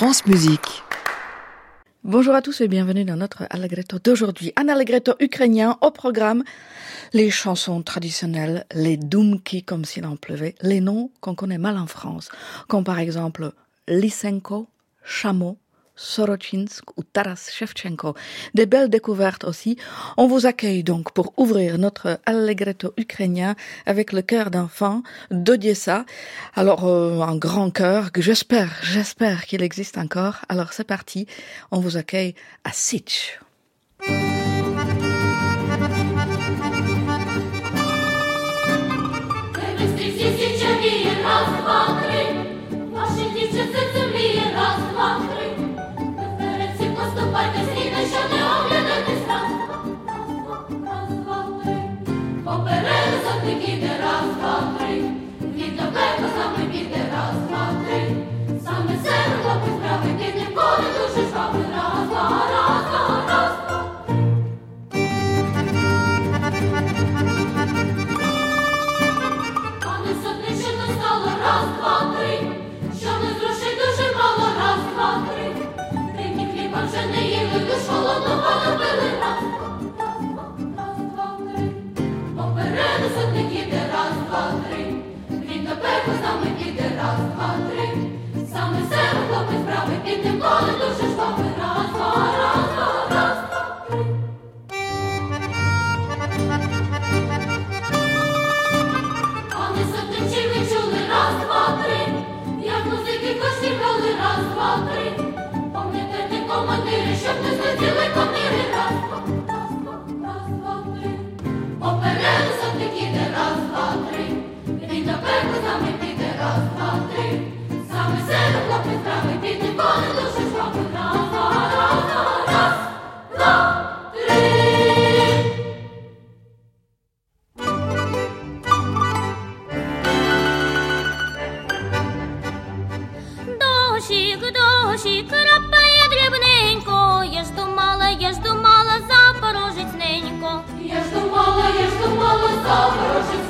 France Musique. Bonjour à tous et bienvenue dans notre Allegretto d'aujourd'hui. Un Allegretto ukrainien au programme, les chansons traditionnelles, les dumki comme s'il en pleuvait, les noms qu'on connaît mal en France, comme par exemple Lysenko, Chameau, Sorochinsk ou Taras Shevchenko. Des belles découvertes aussi. On vous accueille donc pour ouvrir notre allegretto ukrainien avec le chœur d'enfant d'Odessa. Alors, euh, un grand chœur que j'espère, j'espère qu'il existe encore. Alors, c'est parti. On vous accueille à Sitch. Раз, два, три, Саме себе хлопець правий, під ніколи я ж копала запорожі.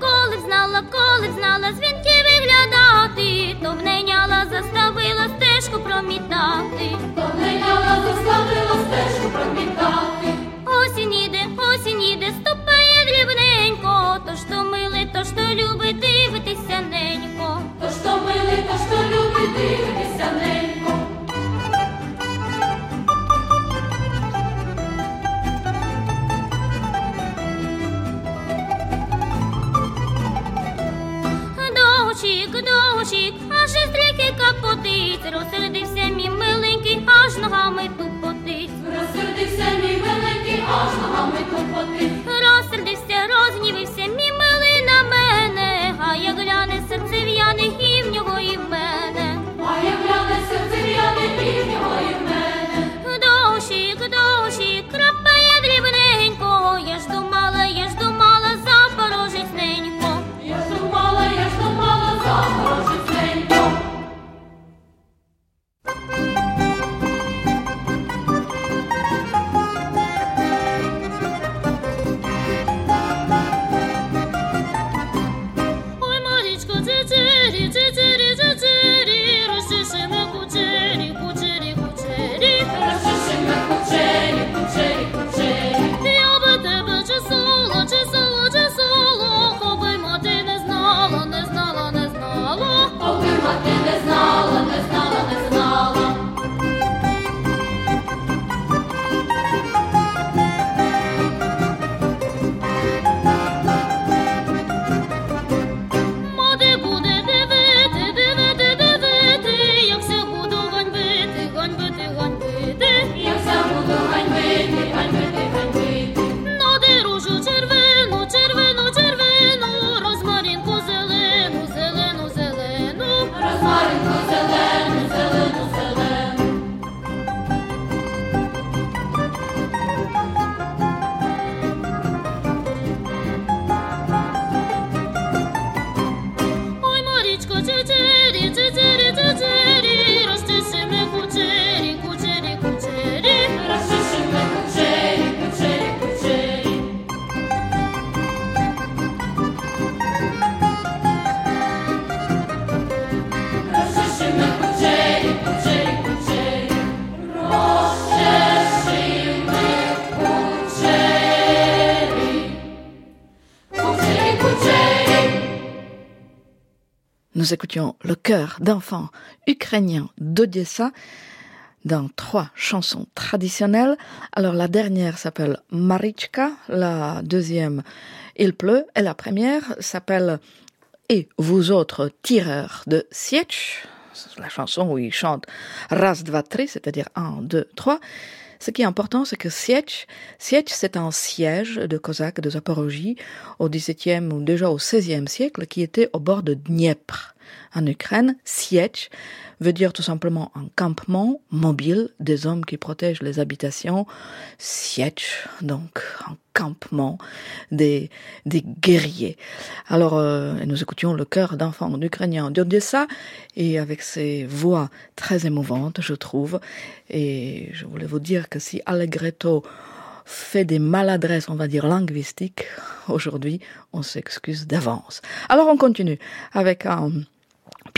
Коли б знала, коли б знала дзвінки виглядати, то в неняла, заставила стежку промітати. То в неняла, заставила стежку промітати. Осінь іде, осінь іде, ступає дрібненько, то що мили, то що любить дивитися ненько. То що мили, то що любить дивитися ненько. розсердився мій миленький, аж ногами тупотить. Розсердився мій миленький, аж ногами тупотить. Розсердився, розгнівився, мій милий на мене, а як гляне серце в'яне і nous écoutions le chœur d'enfants ukrainiens d'Odessa dans trois chansons traditionnelles. Alors la dernière s'appelle Marichka, la deuxième Il pleut et la première s'appelle Et vous autres tireurs de Sietch, la chanson où il chante Raz c'est-à-dire un, deux, trois. Ce qui est important, c'est que Sietch, Sietch, c'est un siège de Cosaques de Zaporogie au XVIIe ou déjà au XVIe siècle qui était au bord de Dniepr en Ukraine. Sietch veut dire tout simplement un campement mobile des hommes qui protègent les habitations. Sietch, donc un campement des, des guerriers. Alors, euh, nous écoutions le chœur d'enfants ukrainiens d'Odessa et avec ses voix très émouvantes, je trouve. Et je voulais vous dire que si Allegretto fait des maladresses, on va dire, linguistiques, aujourd'hui, on s'excuse d'avance. Alors on continue avec un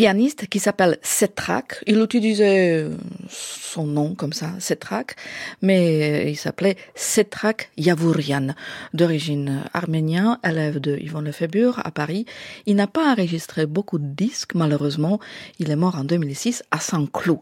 pianiste qui s'appelle Setrak. Il utilisait son nom comme ça, Setrak, mais il s'appelait Setrak Yavourian, d'origine arménien, élève de Yvon Lefebvre à Paris. Il n'a pas enregistré beaucoup de disques, malheureusement. Il est mort en 2006 à Saint-Cloud.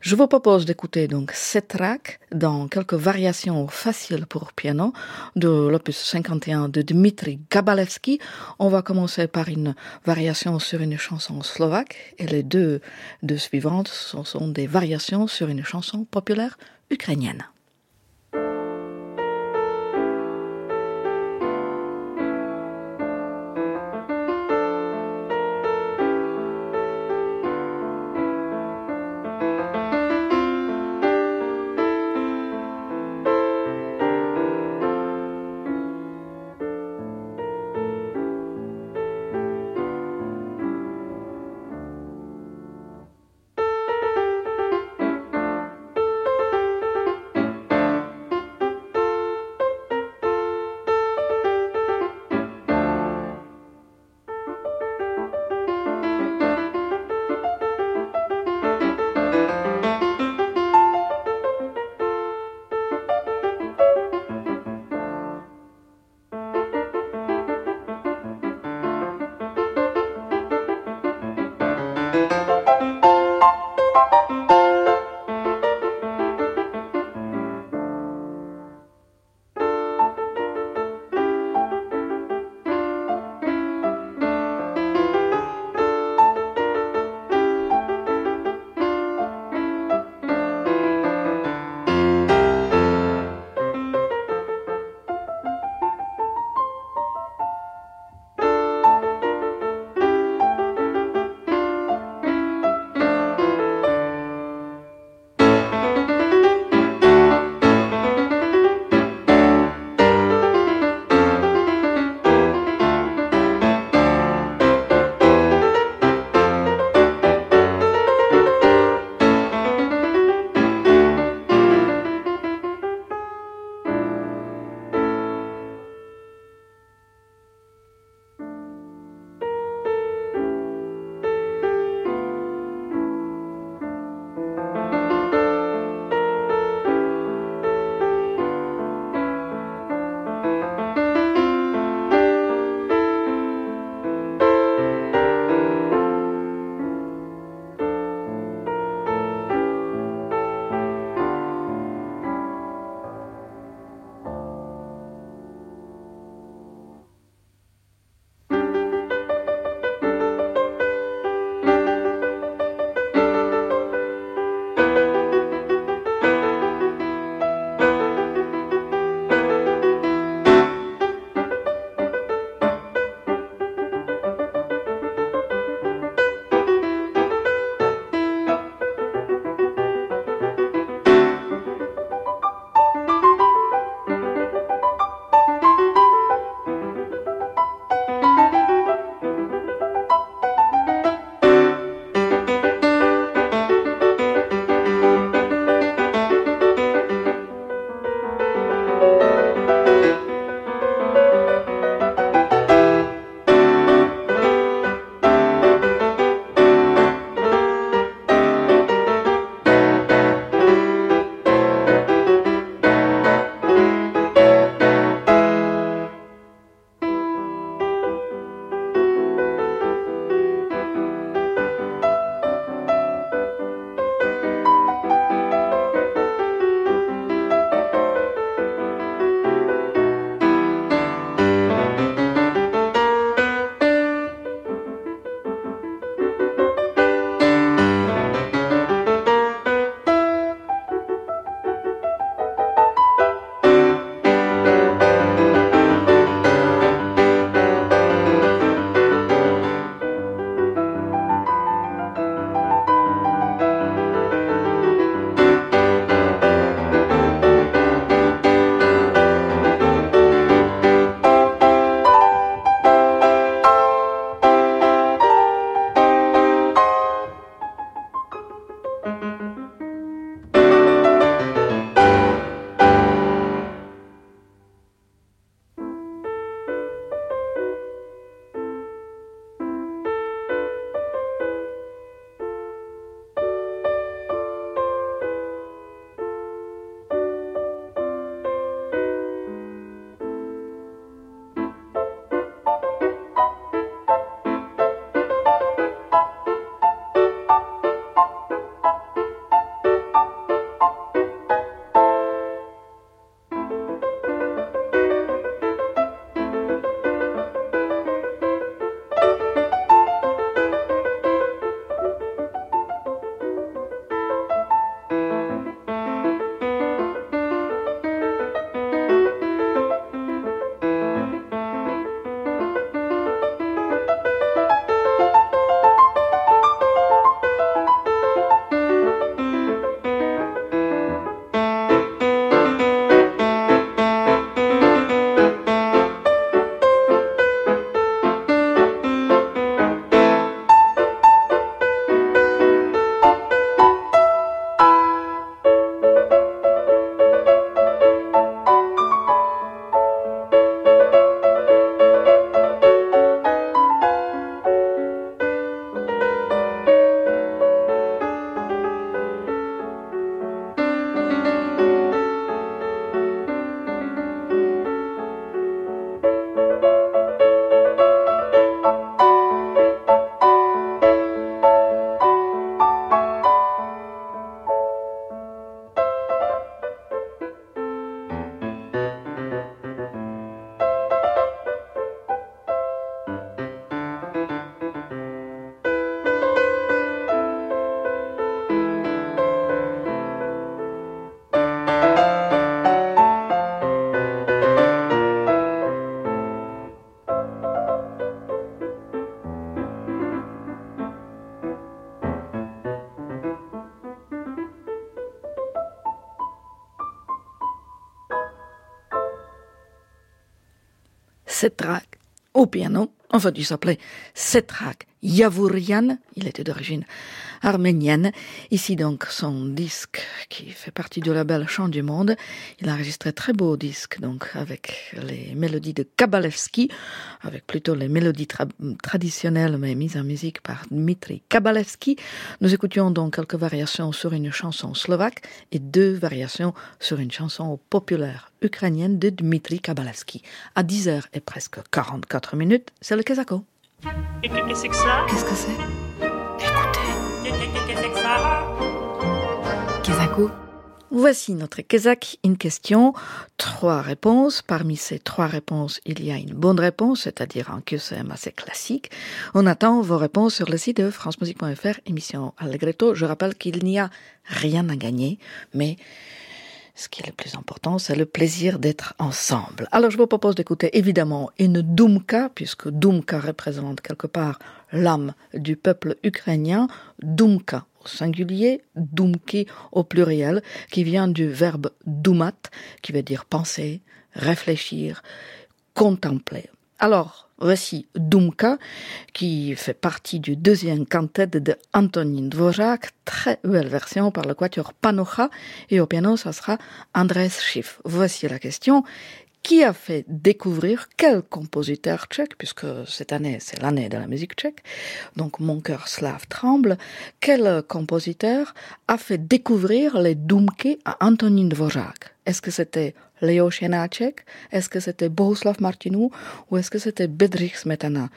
Je vous propose d'écouter donc Setrak dans quelques variations faciles pour piano de l'opus 51 de Dmitri Gabalevski. On va commencer par une variation sur une chanson slovaque et les deux, suivantes sont des variations sur une chanson populaire ukrainienne. Piano. Enfin, il s'appelait Setrak Yavourian. Il était d'origine arménienne. Ici donc son disque qui fait partie du label Chant du Monde. Il a enregistré très beau disque donc avec les mélodies de Kabalevski, avec plutôt les mélodies traditionnelles mais mises en musique par Dmitri Kabalevski. Nous écoutions donc quelques variations sur une chanson slovaque et deux variations sur une chanson populaire ukrainienne de Dmitri Kabalevski. À 10h et presque 44 minutes, c'est le Kazako. Qu'est-ce que c'est Voici notre Kezak une question, trois réponses. Parmi ces trois réponses, il y a une bonne réponse, c'est-à-dire un QCM assez classique. On attend vos réponses sur le site de francemusique.fr, émission Allegretto. Je rappelle qu'il n'y a rien à gagner, mais ce qui est le plus important, c'est le plaisir d'être ensemble. Alors je vous propose d'écouter évidemment une Dumka, puisque Dumka représente quelque part l'âme du peuple ukrainien. Dumka au singulier, dumki au pluriel, qui vient du verbe dumat, qui veut dire penser, réfléchir, contempler. Alors, voici Dumka, qui fait partie du deuxième cantet de Antonin Dvorak, très belle version par le quatuor Panocha, et au piano, ça sera Andrés Schiff. Voici la question qui a fait découvrir quel compositeur tchèque, puisque cette année c'est l'année de la musique tchèque, donc mon cœur slave tremble, quel compositeur a fait découvrir les Dumke à Antonin Dvořák? Est-ce que c'était Leo Šenáček? Est-ce que c'était Bohuslav Martinou Ou est-ce que c'était Bedřich Smetana?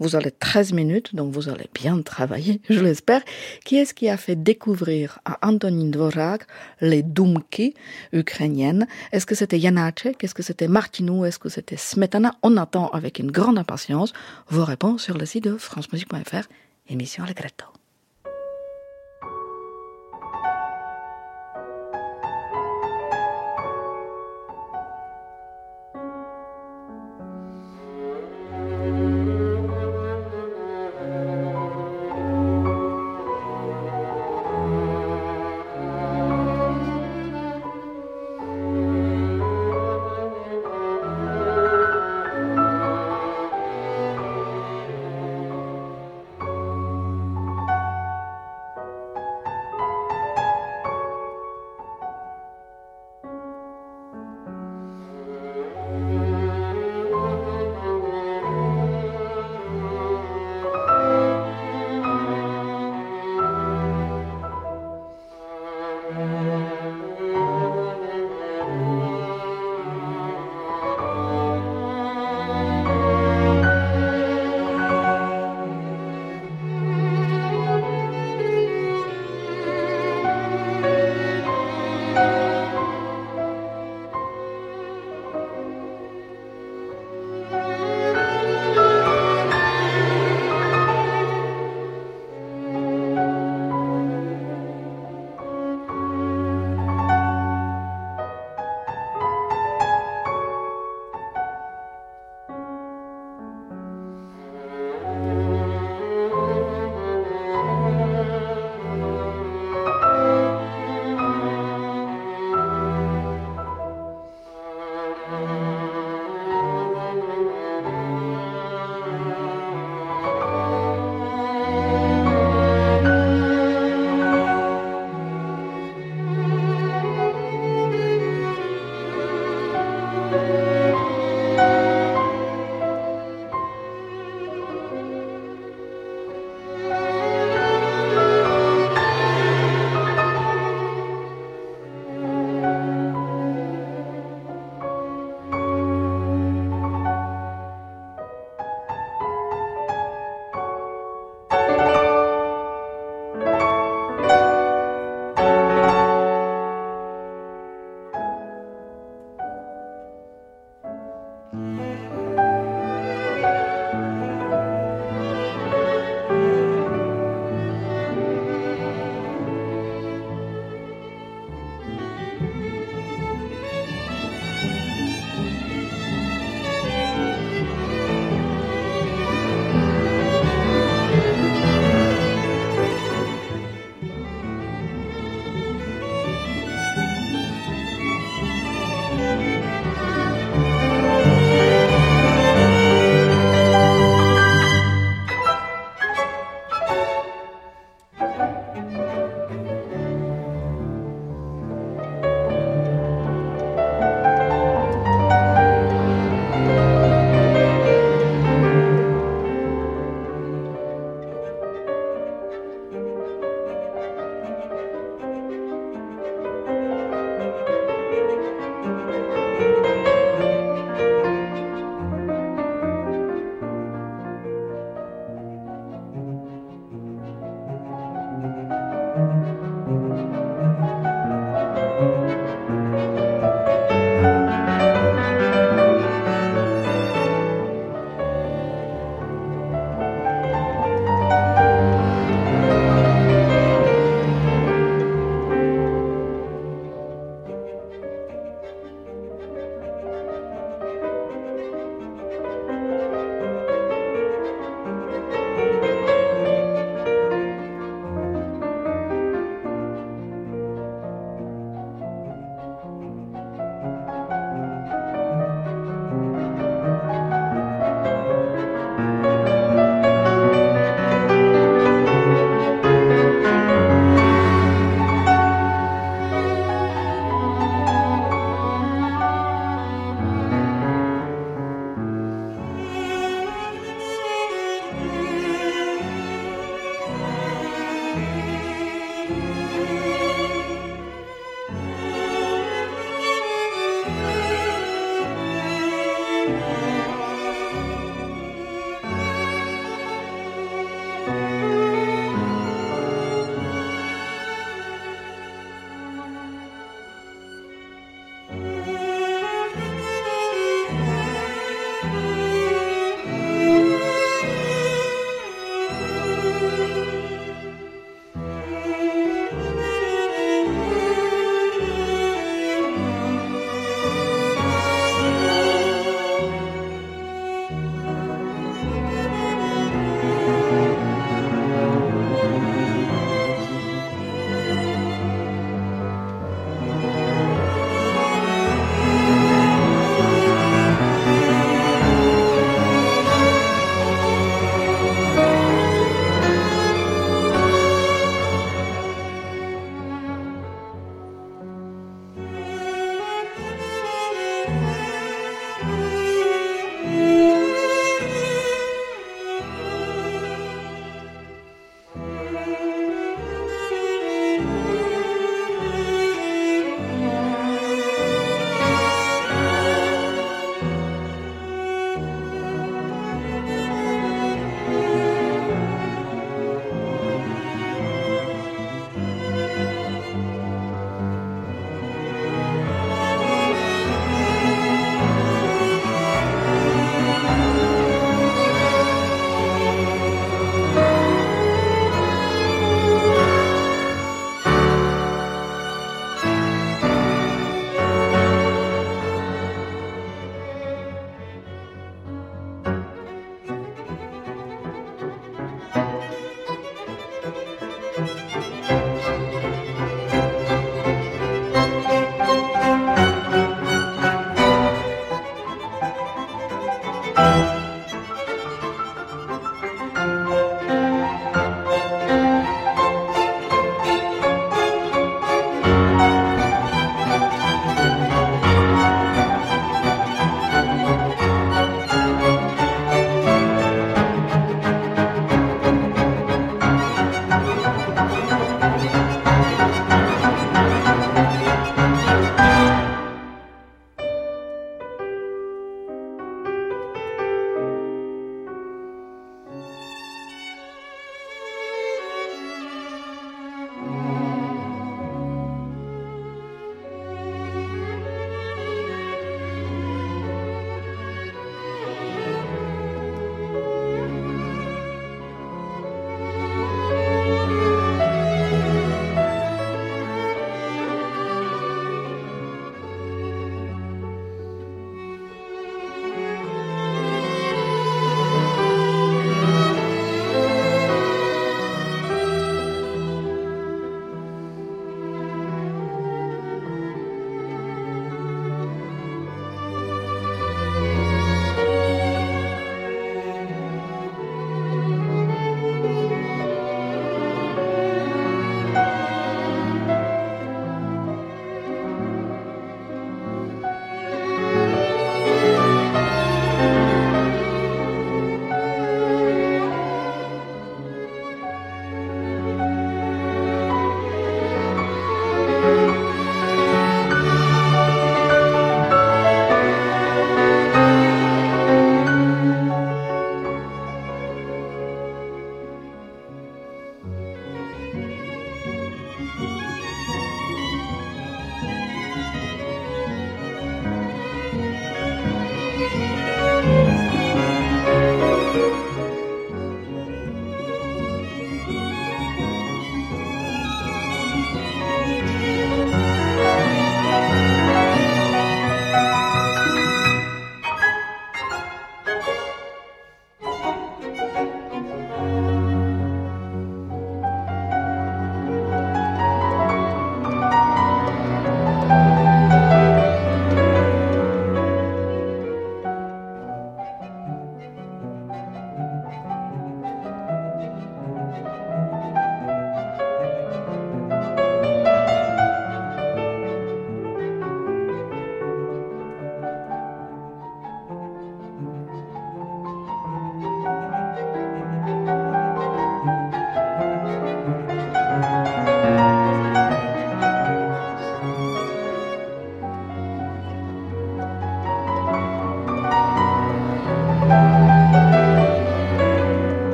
Vous avez 13 minutes, donc vous allez bien travailler, je l'espère. Qui est-ce qui a fait découvrir à Antonin Dvorak les Dumki ukrainiennes? Est-ce que c'était Janacek Est-ce que c'était Martinou? Est-ce que c'était Smetana? On attend avec une grande impatience vos réponses sur le site de francemusique.fr, émission Allegretto.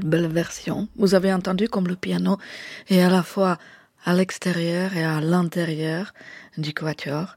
Belle version. Vous avez entendu comme le piano est à la fois à l'extérieur et à l'intérieur du quatuor.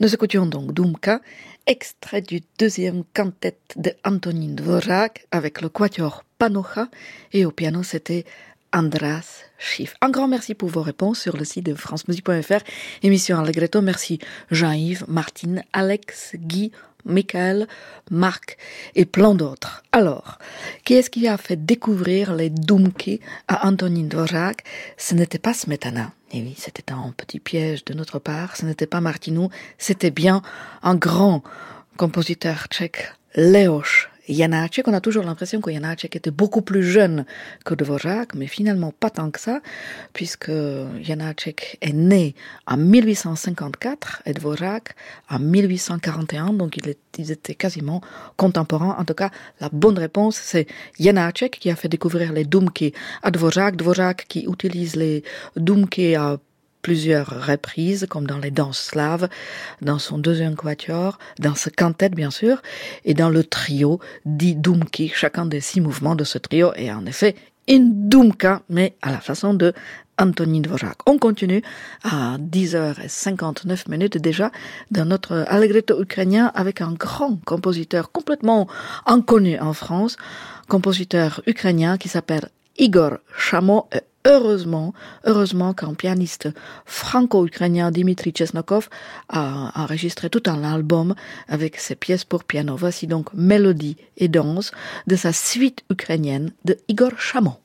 Nous écoutions donc Dumka, extrait du deuxième cantate de Antonin Dvorak avec le quatuor Panocha et au piano c'était Andras Schiff. Un grand merci pour vos réponses sur le site de francemusique.fr. Émission Allegretto. Merci Jean-Yves, Martine, Alex, Guy, Michael, Marc et plein d'autres. Alors, qui est-ce qui a fait découvrir les Dumki à Antonin Dvorak Ce n'était pas Smetana. Et eh oui, c'était un petit piège de notre part. Ce n'était pas Martinou. C'était bien un grand compositeur tchèque, Leoš Janáček. On a toujours l'impression que Janáček était beaucoup plus jeune que Dvorak, mais finalement pas tant que ça, puisque Janáček est né en 1854 et Dvorak en 1841, donc ils étaient quasiment contemporains. En tout cas, la bonne réponse, c'est Janáček qui a fait découvrir les Dumki à Dvorak, Dvorak qui utilise les Dumki à plusieurs reprises, comme dans les danses slaves, dans son deuxième quatuor, dans ce quintet bien sûr, et dans le trio dit Dumki. Chacun des six mouvements de ce trio est en effet une Dumka, mais à la façon de Antonin Dvorak. On continue à 10h59 minutes déjà dans notre allegretto ukrainien avec un grand compositeur complètement inconnu en France, compositeur ukrainien qui s'appelle Igor Chamo heureusement, heureusement qu'un pianiste franco-ukrainien Dimitri Chesnokov a enregistré tout un album avec ses pièces pour piano. Voici donc Mélodie et danse de sa suite ukrainienne de Igor Chamon.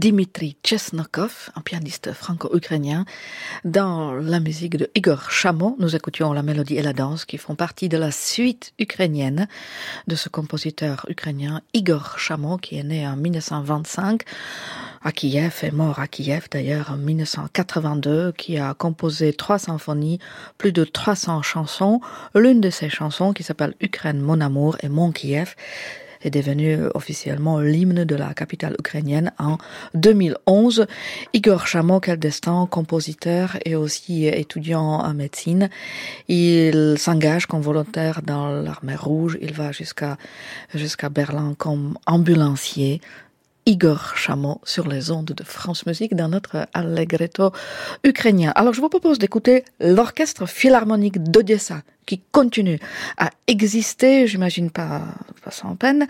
Dimitri Chesnokov, un pianiste franco-ukrainien. Dans la musique de Igor Chamo, nous écoutions la mélodie et la danse qui font partie de la suite ukrainienne de ce compositeur ukrainien Igor Chamo qui est né en 1925 à Kiev, est mort à Kiev d'ailleurs en 1982, qui a composé trois symphonies, plus de 300 chansons. L'une de ces chansons, qui s'appelle Ukraine, mon amour et mon Kiev, est devenue officiellement l'hymne de la capitale ukrainienne en 2011. Igor Chamo, quel destin, compositeur et aussi étudiant en médecine. Il s'engage comme volontaire dans l'armée rouge. Il va jusqu'à jusqu'à Berlin comme ambulancier. Igor Chamo sur les ondes de France Musique dans notre Allegretto ukrainien. Alors je vous propose d'écouter l'orchestre philharmonique d'Odessa qui continue à exister, j'imagine pas, pas sans peine.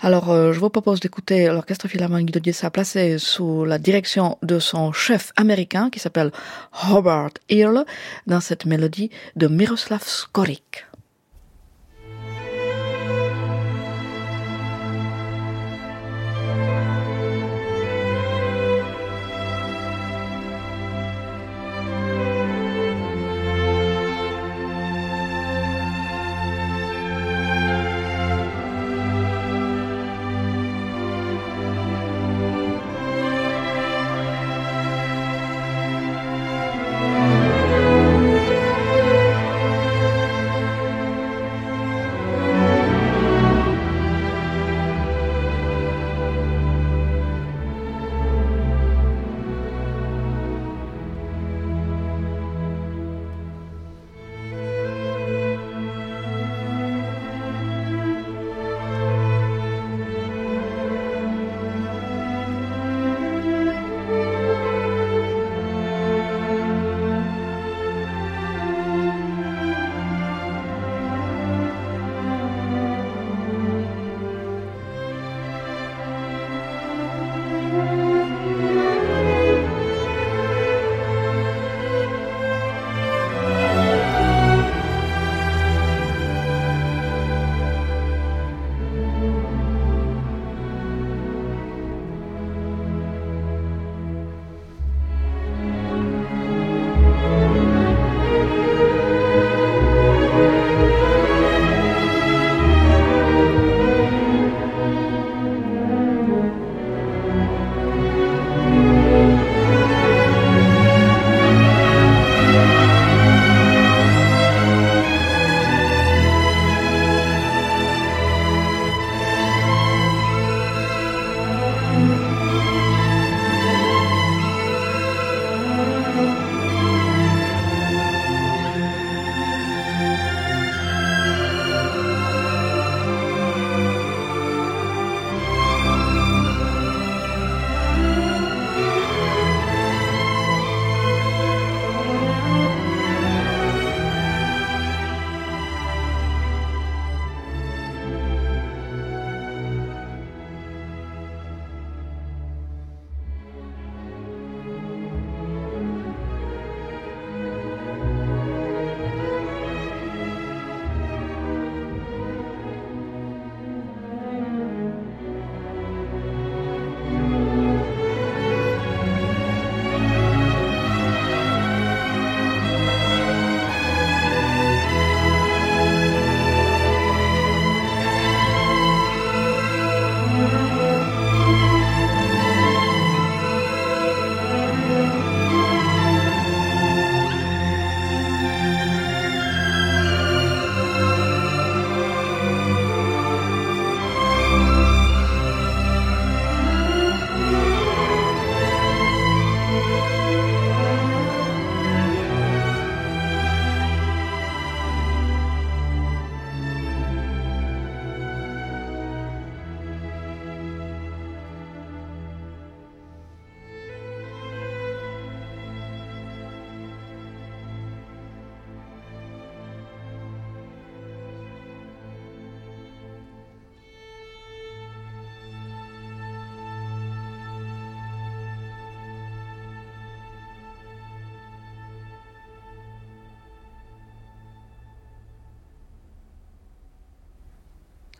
Alors euh, je vous propose d'écouter l'orchestre philharmonique d'Odessa placé sous la direction de son chef américain qui s'appelle Hobart Earle dans cette mélodie de Miroslav Skorik.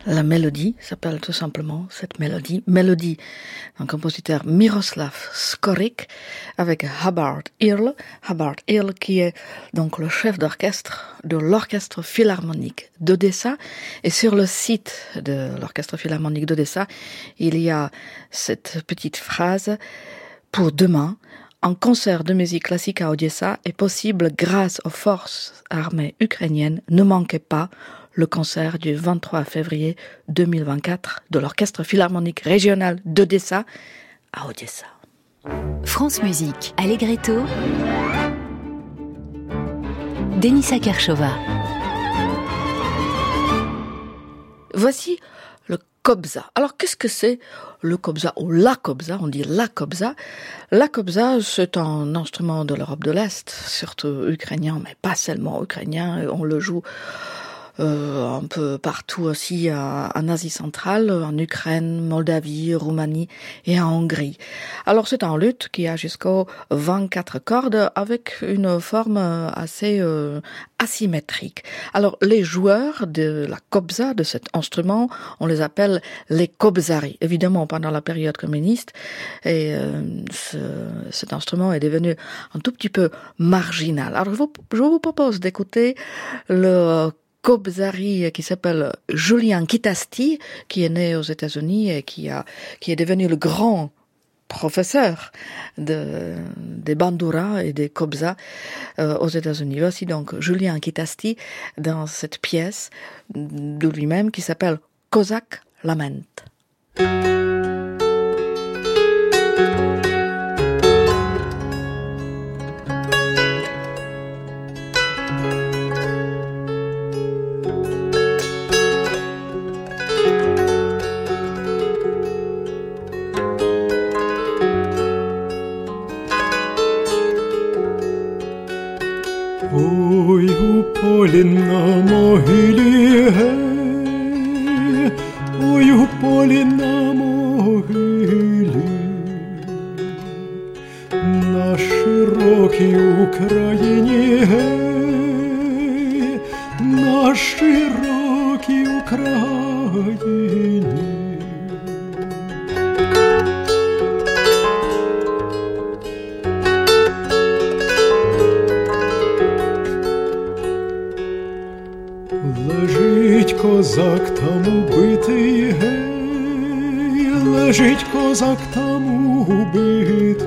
La mélodie s'appelle tout simplement cette mélodie. Mélodie d'un compositeur Miroslav Skorik avec Hubbard Earl. Hubbard qui est donc le chef d'orchestre de l'orchestre philharmonique d'Odessa. Et sur le site de l'orchestre philharmonique d'Odessa, il y a cette petite phrase pour demain. Un concert de musique classique à Odessa est possible grâce aux forces armées ukrainiennes. Ne manquez pas le concert du 23 février 2024 de l'Orchestre philharmonique régional d'Odessa à Odessa. France Musique, Allegretto, Denisa Kershova. Voici le kobza. Alors qu'est-ce que c'est le kobza ou la kobza? On dit la kobza. La kobza, c'est un instrument de l'Europe de l'Est, surtout ukrainien, mais pas seulement ukrainien. On le joue un peu partout aussi en Asie centrale, en Ukraine, Moldavie, Roumanie et en Hongrie. Alors c'est un luth qui a jusqu'aux 24 cordes avec une forme assez euh, asymétrique. Alors les joueurs de la kobza, de cet instrument, on les appelle les kobzari. Évidemment, pendant la période communiste, et euh, ce, cet instrument est devenu un tout petit peu marginal. Alors je vous, je vous propose d'écouter le Kobzari qui s'appelle Julien Kitasti, qui est né aux États-Unis et qui a, qui est devenu le grand professeur de, des bandura et des kobza euh, aux États-Unis. Voici donc Julien Kitasti dans cette pièce de lui-même qui s'appelle Kozak Lament. Полі на могилі, гей, ой у полі на могилі, на широкій Україні, гей, на широкій Україні. Козак там убитий, гей, лежить козак там убитий,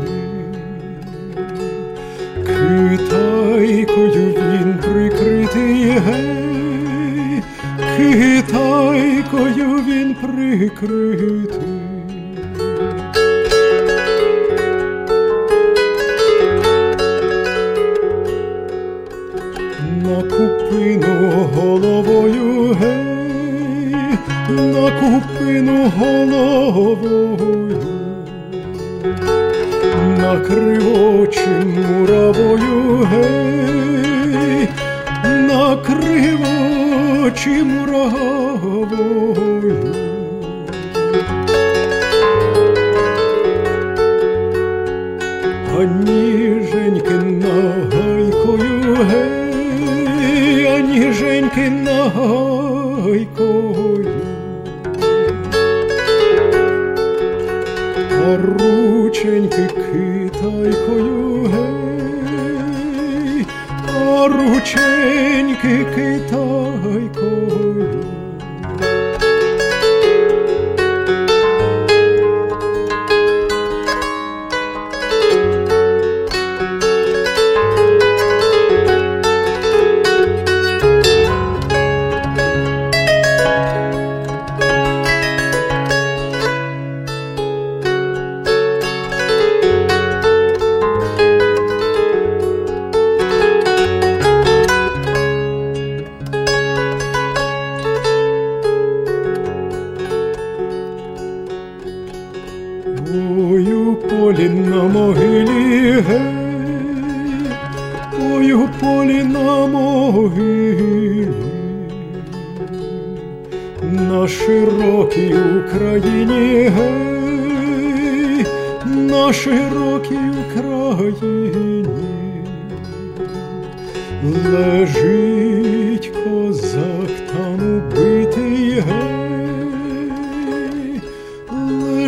китайкою він прикритий, гей, китайкою він прикритий. на купину головою, на кривочі муравою, гей, на очі муравою.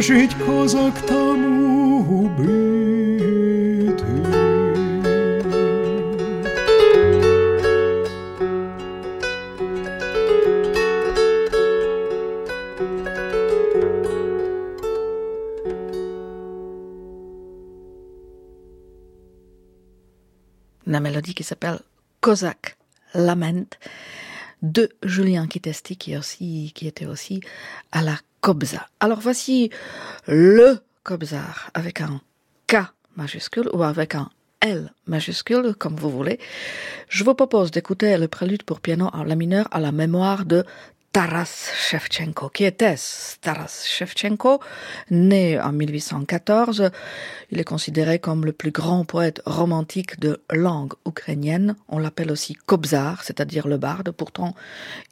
жить козак тому убитый. La mélodie qui s'appelle Kozak Lament de Julien Kitesti qui, aussi, qui était aussi à la alors voici le Kobzar avec un K majuscule ou avec un L majuscule, comme vous voulez. Je vous propose d'écouter le prélude pour piano en la mineur à la mémoire de Taras Shevchenko. Qui était Taras Shevchenko Né en 1814, il est considéré comme le plus grand poète romantique de langue ukrainienne. On l'appelle aussi Kobzar, c'est-à-dire le barde. Pourtant,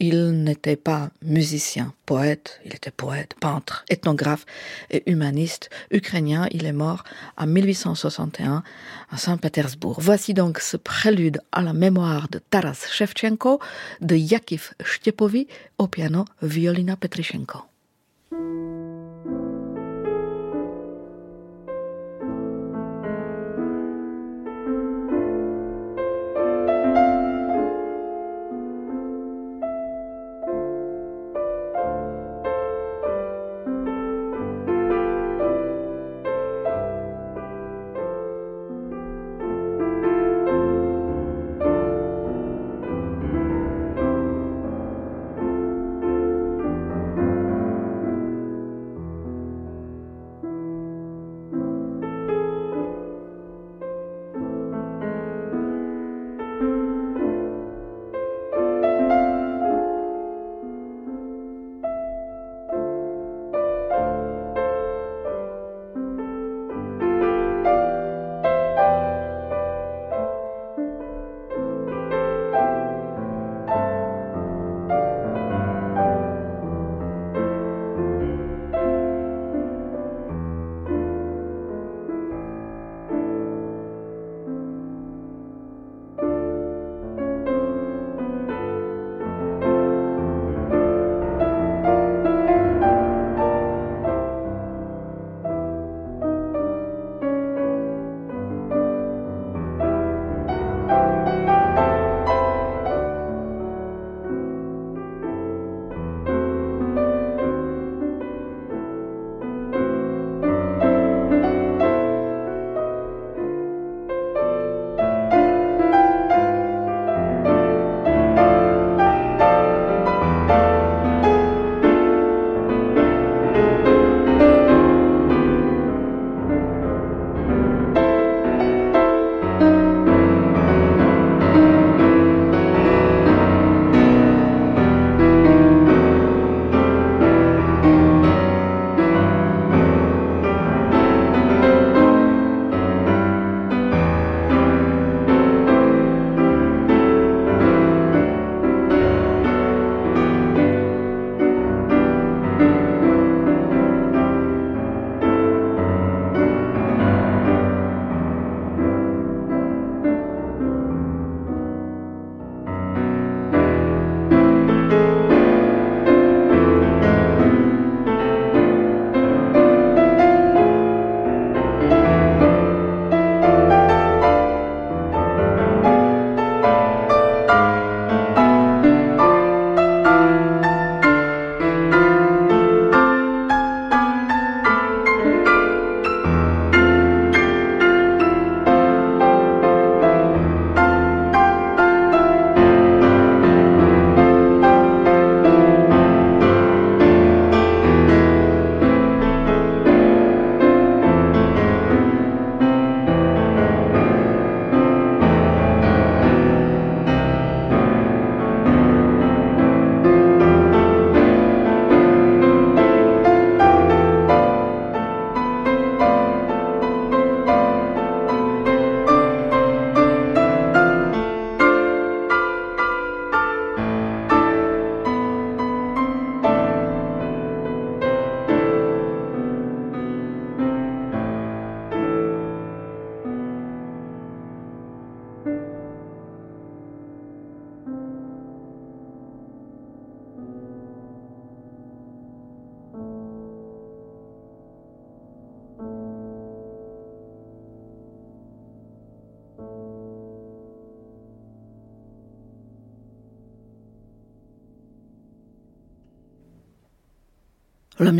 il n'était pas musicien, poète. Il était poète, peintre, ethnographe et humaniste ukrainien. Il est mort en 1861 à Saint-Pétersbourg. Voici donc ce prélude à la mémoire de Taras Shevchenko de Yakiv Shtepovi au piano Violina Petrishenko.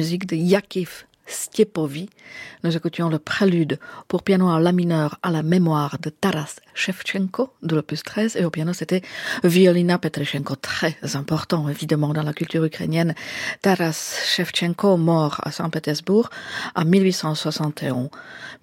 Musique de Yakiv Stiepovi. Nous écoutions le prélude pour piano à la mineur à la mémoire de Taras Shevchenko de l'opus 13 et au piano c'était Violina Petrechenko, très important évidemment dans la culture ukrainienne. Taras Shevchenko mort à Saint-Pétersbourg en 1861.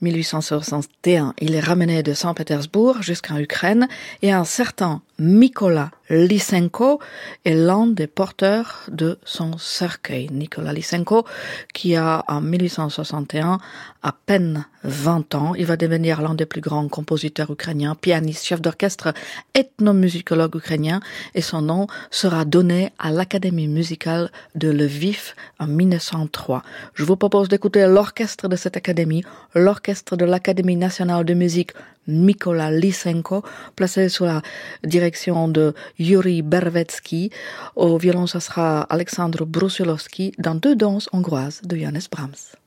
1861, il est ramené de Saint-Pétersbourg jusqu'en Ukraine et un certain Mikola Lysenko est l'un des porteurs de son cercueil. Nicolas Lysenko, qui a en 1861 à peine 20 ans, il va devenir l'un des plus grands compositeurs ukrainiens, pianiste, chef d'orchestre, ethnomusicologue ukrainien, et son nom sera donné à l'Académie musicale de Lviv en 1903. Je vous propose d'écouter l'orchestre de cette académie, l'orchestre de l'Académie nationale de musique Mikola Lysenko, placé sous la direction de Yuri Bervetsky. Au violon, ce sera Alexandre Brusilowski dans deux danses hongroises de Johannes Brahms.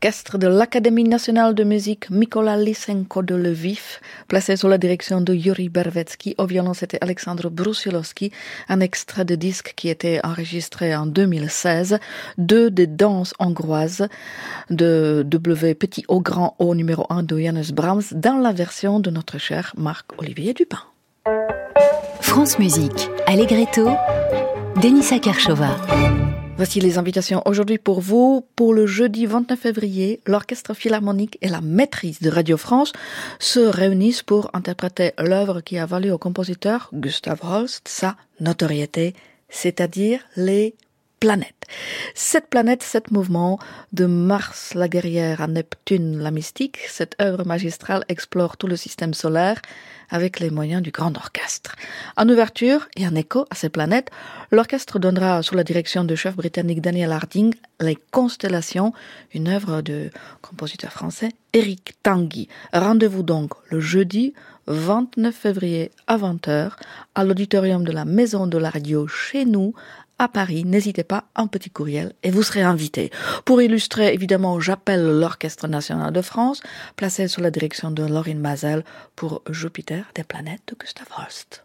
L'orchestre de l'Académie nationale de musique Mikola Lysenko de Lviv, placé sous la direction de Yuri Bervetsky. Au violon, c'était Alexandre Brusilowski, un extrait de disque qui était enregistré en 2016. Deux des danses hongroises de W petit au grand O numéro 1 de Johannes Brahms dans la version de notre cher Marc-Olivier Dupin. France Musique, Allegretto, Denisa Kershova. Voici les invitations aujourd'hui pour vous. Pour le jeudi 29 février, l'Orchestre Philharmonique et la Maîtrise de Radio France se réunissent pour interpréter l'œuvre qui a valu au compositeur Gustav Holst sa notoriété, c'est-à-dire les planètes. Cette planète, sept mouvements, de Mars la guerrière à Neptune la mystique, cette œuvre magistrale explore tout le système solaire avec les moyens du grand orchestre. En ouverture et en écho à ces planètes, l'orchestre donnera sous la direction du chef britannique Daniel Harding les Constellations, une œuvre de compositeur français Eric Tanguy. Rendez-vous donc le jeudi 29 février à 20h à l'auditorium de la Maison de la Radio chez nous à Paris, n'hésitez pas, un petit courriel et vous serez invité. Pour illustrer, évidemment, j'appelle l'Orchestre national de France, placé sous la direction de Laurine Mazel pour Jupiter des planètes de Gustav Holst.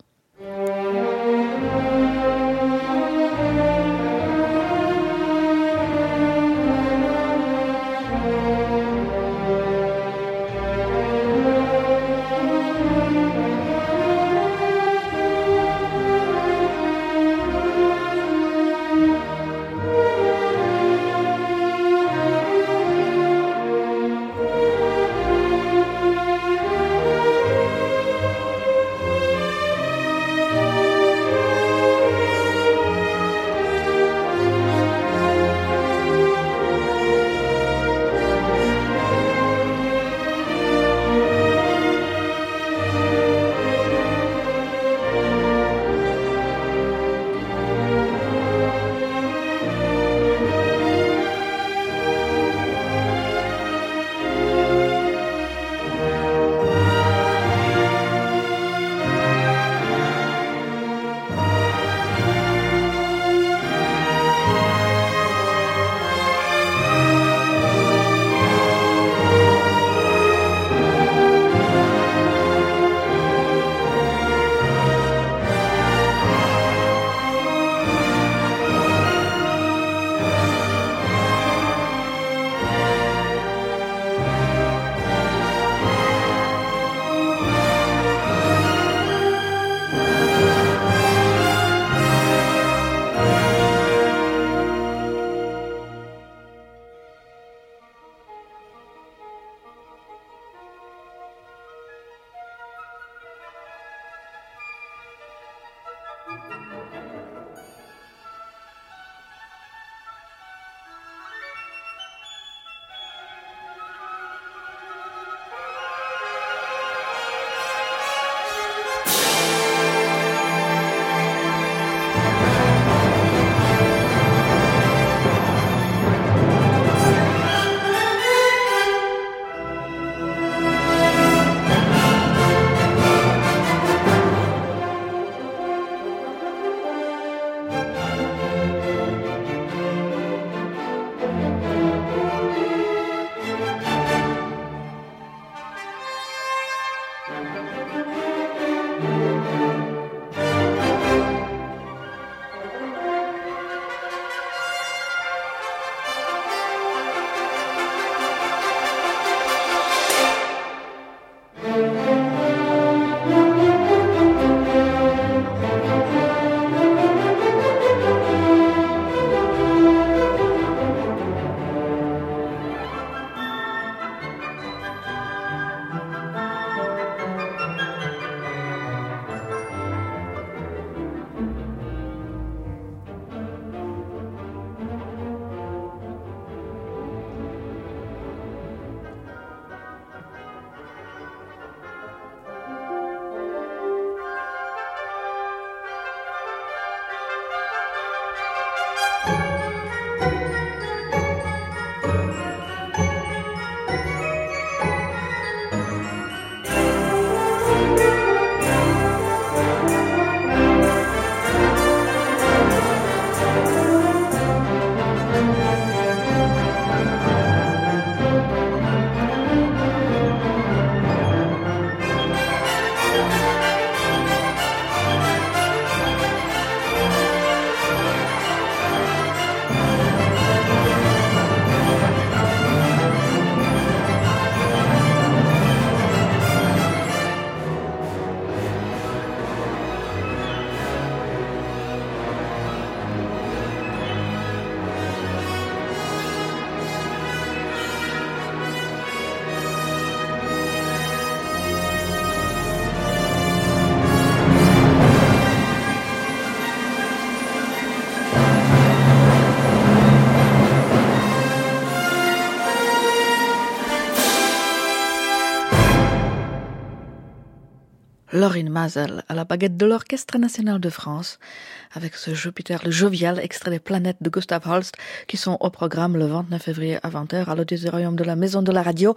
Laurine Mazel à la baguette de l'Orchestre national de France avec ce Jupiter le jovial extrait des planètes de Gustav Holst qui sont au programme le 29 février à 20h à l'auditorium de la Maison de la Radio.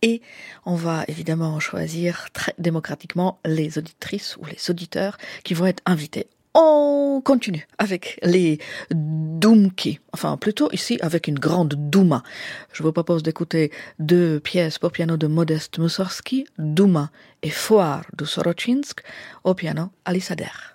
Et on va évidemment choisir très démocratiquement les auditrices ou les auditeurs qui vont être invités on continue avec les Doomki, enfin plutôt ici avec une grande Douma. Je vous propose d'écouter deux pièces pour piano de Modeste Mussorgsky, Douma et Foire de Sorochinsk, au piano Alisader.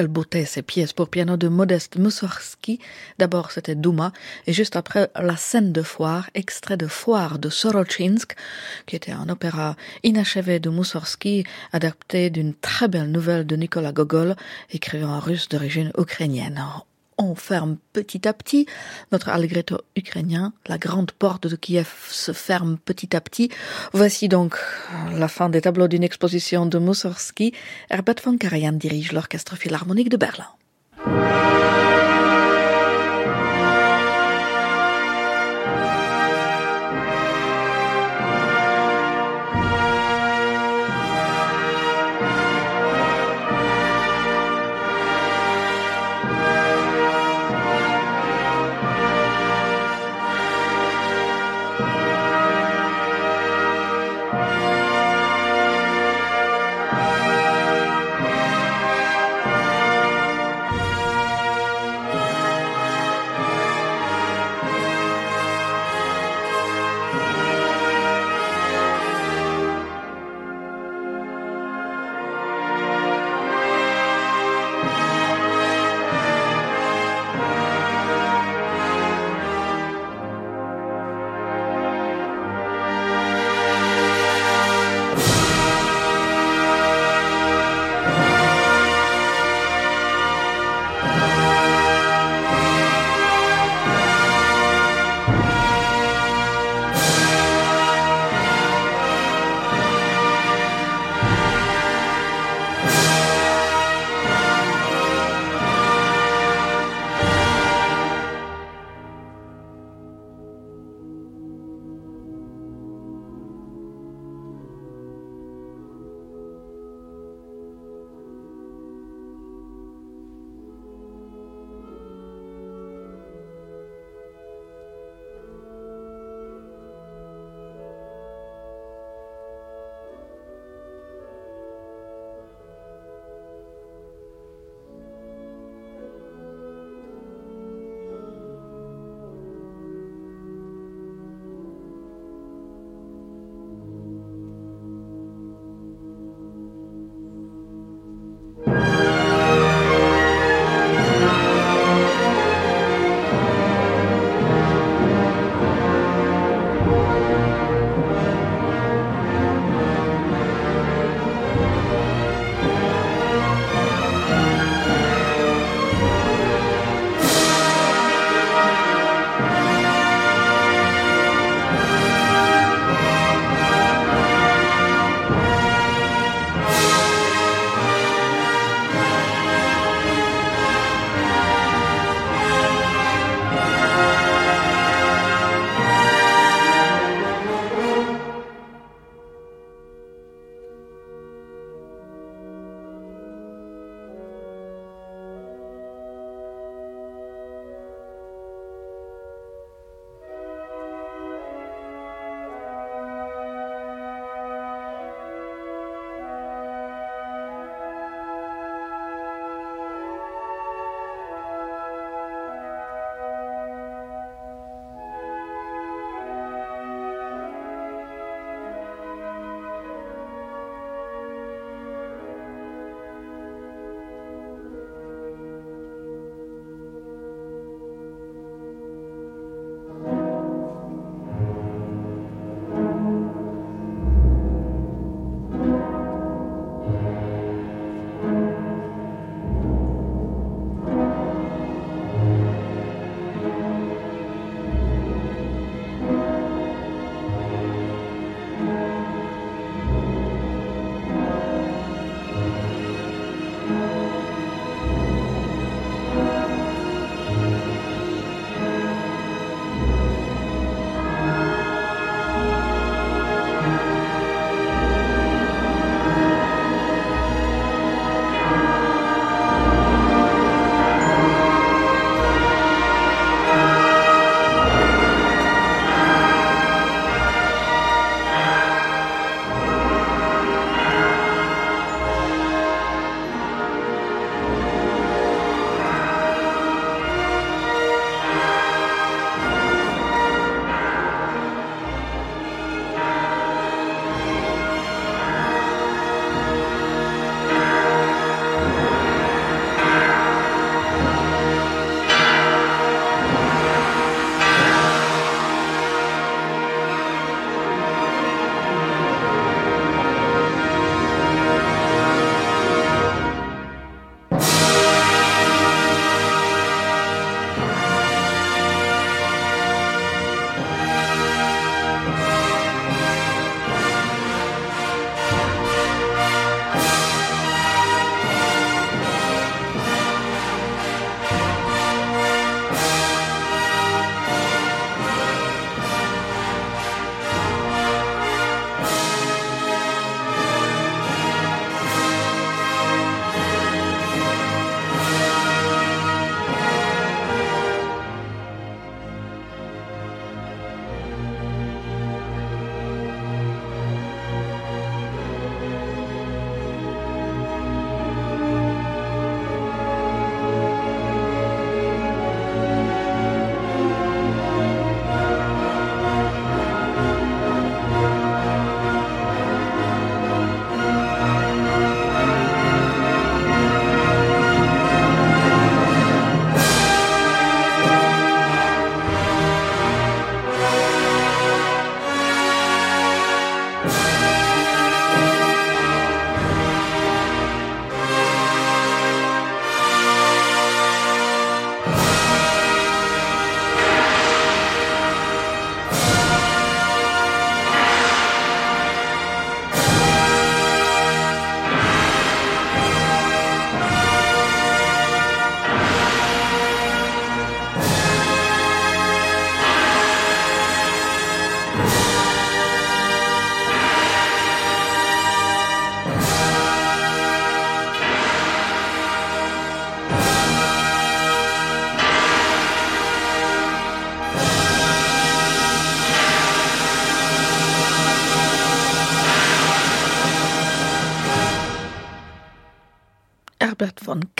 Quelle beauté ces pièces pour piano de Modeste Mussorgsky. D'abord c'était Douma et juste après la scène de foire, extrait de Foire de Sorochinsk, qui était un opéra inachevé de Mussorgsky, adapté d'une très belle nouvelle de Nicolas Gogol, écrivain russe d'origine ukrainienne on ferme petit à petit. Notre allegretto ukrainien, la grande porte de Kiev se ferme petit à petit. Voici donc la fin des tableaux d'une exposition de Mussorgsky. Herbert von Karajan dirige l'orchestre philharmonique de Berlin.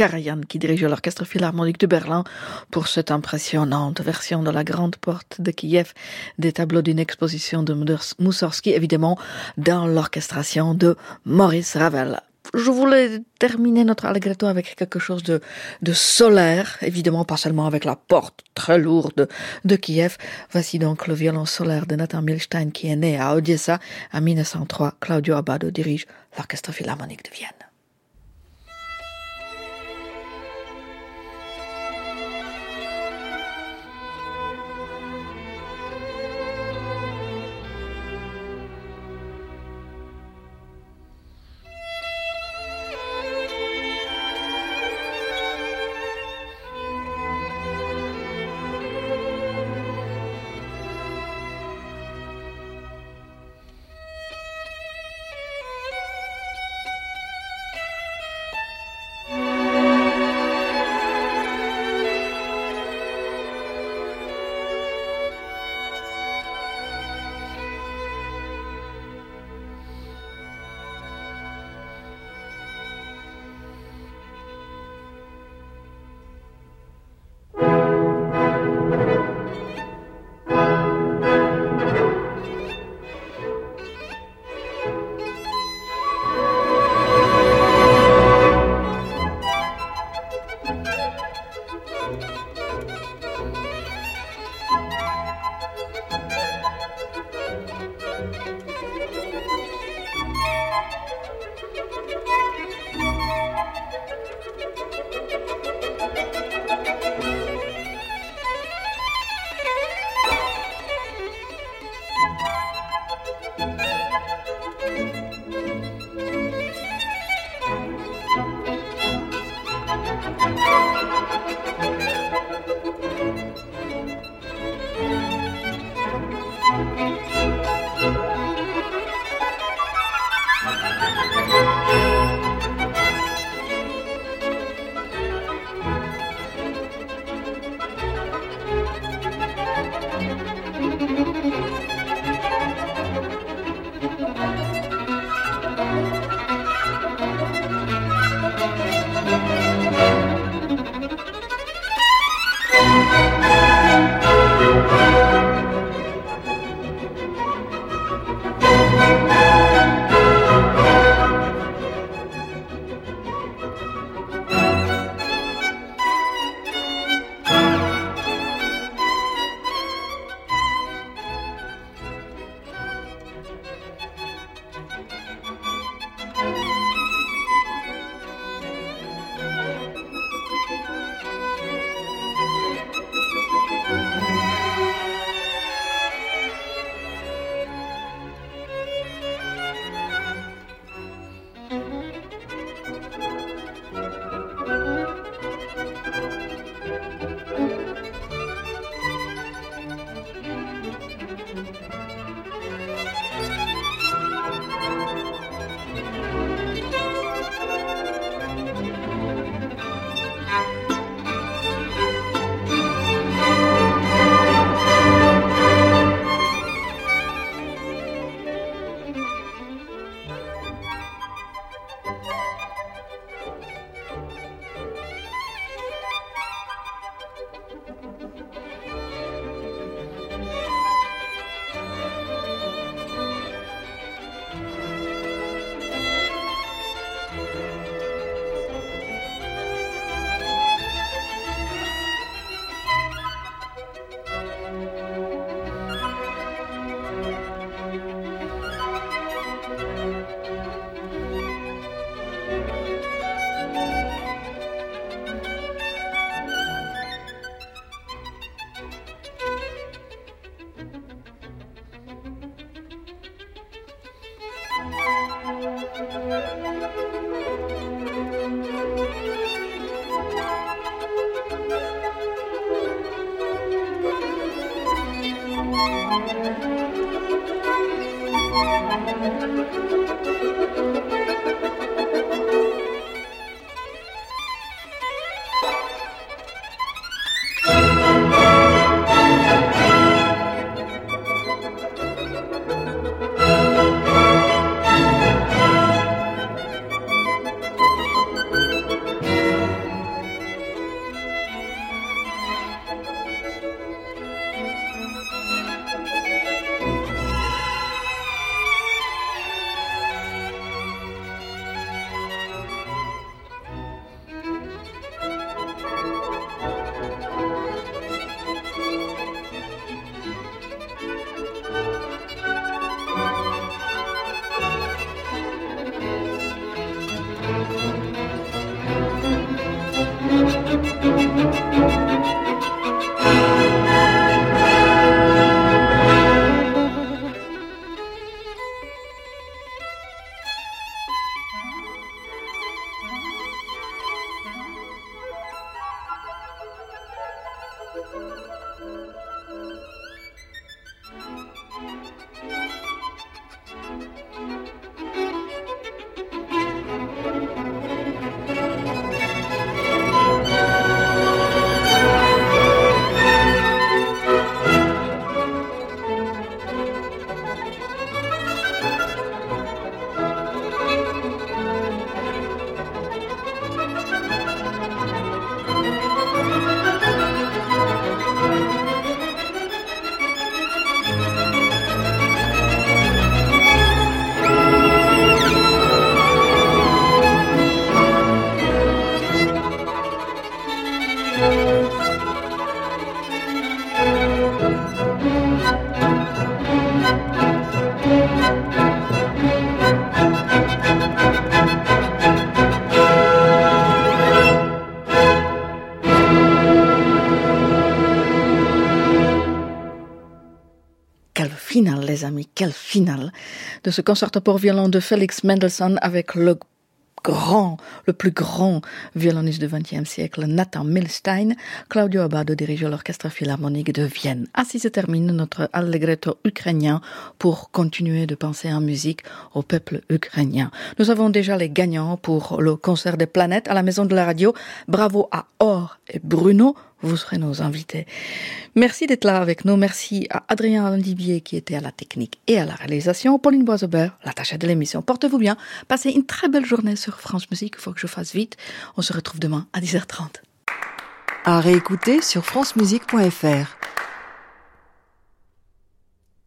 Karajan qui dirige l'Orchestre Philharmonique de Berlin pour cette impressionnante version de la Grande Porte de Kiev des tableaux d'une exposition de Moussorski, évidemment dans l'orchestration de Maurice Ravel je voulais terminer notre allegretto avec quelque chose de, de solaire, évidemment pas seulement avec la porte très lourde de Kiev. Voici donc le violon solaire de Nathan Milstein qui est né à Odessa en 1903. Claudio Abbado dirige l'Orchestre Philharmonique de Vienne. Amis, quelle finale de ce concerto pour violon de Félix Mendelssohn avec le grand, le plus grand violoniste du XXe siècle, Nathan Milstein. Claudio Abbado dirige l'orchestre philharmonique de Vienne. Ainsi se termine notre allegretto ukrainien pour continuer de penser en musique au peuple ukrainien. Nous avons déjà les gagnants pour le concert des planètes à la maison de la radio. Bravo à Or et Bruno vous serez nos invités. Merci d'être là avec nous. Merci à Adrien Landivier qui était à la technique et à la réalisation. Pauline Boisobert, l'attachée de l'émission. Portez-vous bien. Passez une très belle journée sur France Musique. Il faut que je fasse vite. On se retrouve demain à 10h30. À réécouter sur francemusique.fr.